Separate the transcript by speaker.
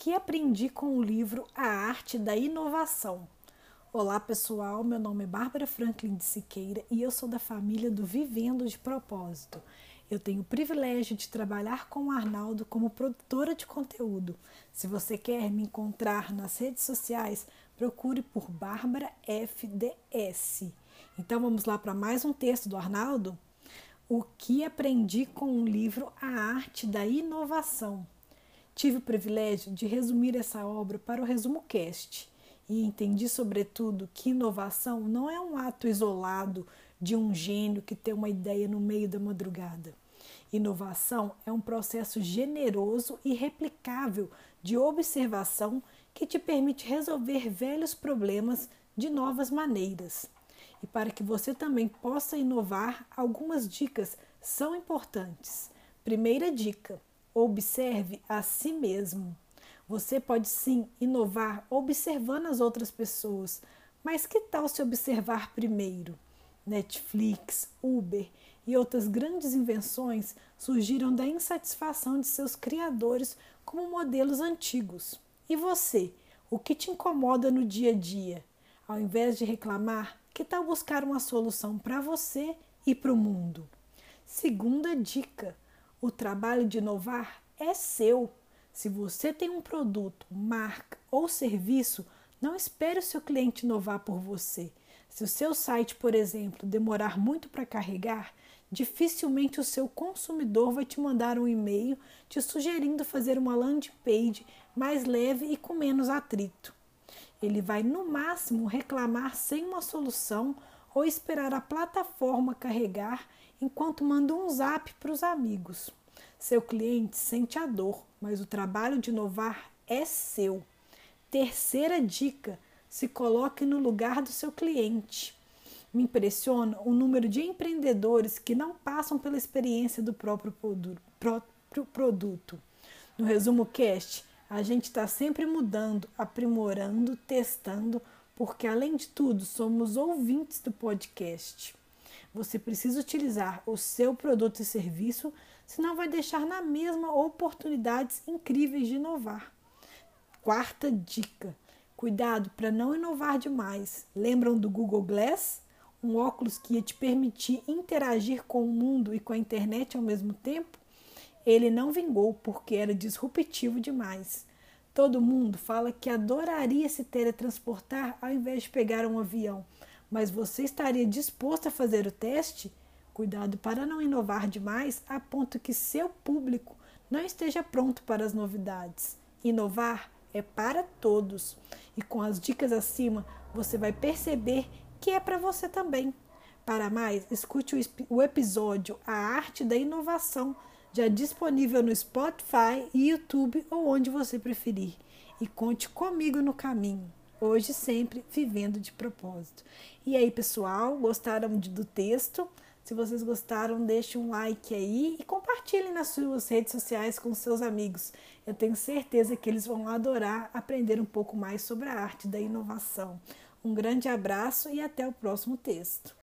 Speaker 1: que aprendi com o livro A Arte da Inovação. Olá pessoal, meu nome é Bárbara Franklin de Siqueira e eu sou da família do Vivendo de Propósito. Eu tenho o privilégio de trabalhar com o Arnaldo como produtora de conteúdo. Se você quer me encontrar nas redes sociais, procure por Bárbara FDS. Então vamos lá para mais um texto do Arnaldo? O que aprendi com o livro A Arte da Inovação. Tive o privilégio de resumir essa obra para o Resumo Cast e entendi, sobretudo, que inovação não é um ato isolado de um gênio que tem uma ideia no meio da madrugada. Inovação é um processo generoso e replicável de observação que te permite resolver velhos problemas de novas maneiras. E para que você também possa inovar, algumas dicas são importantes. Primeira dica: Observe a si mesmo. Você pode sim inovar observando as outras pessoas, mas que tal se observar primeiro? Netflix, Uber e outras grandes invenções surgiram da insatisfação de seus criadores como modelos antigos. E você? O que te incomoda no dia a dia? Ao invés de reclamar, que tal buscar uma solução para você e para o mundo? Segunda dica: o trabalho de inovar é seu. Se você tem um produto, marca ou serviço, não espere o seu cliente inovar por você. Se o seu site, por exemplo, demorar muito para carregar, dificilmente o seu consumidor vai te mandar um e-mail te sugerindo fazer uma landing page mais leve e com menos atrito. Ele vai, no máximo, reclamar sem uma solução ou esperar a plataforma carregar enquanto manda um zap para os amigos. Seu cliente sente a dor, mas o trabalho de inovar é seu. Terceira dica: se coloque no lugar do seu cliente. Me impressiona o número de empreendedores que não passam pela experiência do próprio produto. No resumo cast, a gente está sempre mudando, aprimorando, testando, porque além de tudo somos ouvintes do podcast. Você precisa utilizar o seu produto e serviço, senão vai deixar na mesma oportunidades incríveis de inovar. Quarta dica: cuidado para não inovar demais. Lembram do Google Glass? Um óculos que ia te permitir interagir com o mundo e com a internet ao mesmo tempo? Ele não vingou porque era disruptivo demais. Todo mundo fala que adoraria se teletransportar ao invés de pegar um avião mas você estaria disposto a fazer o teste? Cuidado para não inovar demais a ponto que seu público não esteja pronto para as novidades. Inovar é para todos e com as dicas acima você vai perceber que é para você também. Para mais, escute o episódio A Arte da Inovação, já disponível no Spotify, YouTube ou onde você preferir. E conte comigo no caminho hoje sempre vivendo de propósito. E aí, pessoal, gostaram do texto? Se vocês gostaram, deixe um like aí e compartilhem nas suas redes sociais com seus amigos. Eu tenho certeza que eles vão adorar aprender um pouco mais sobre a arte da inovação. Um grande abraço e até o próximo texto.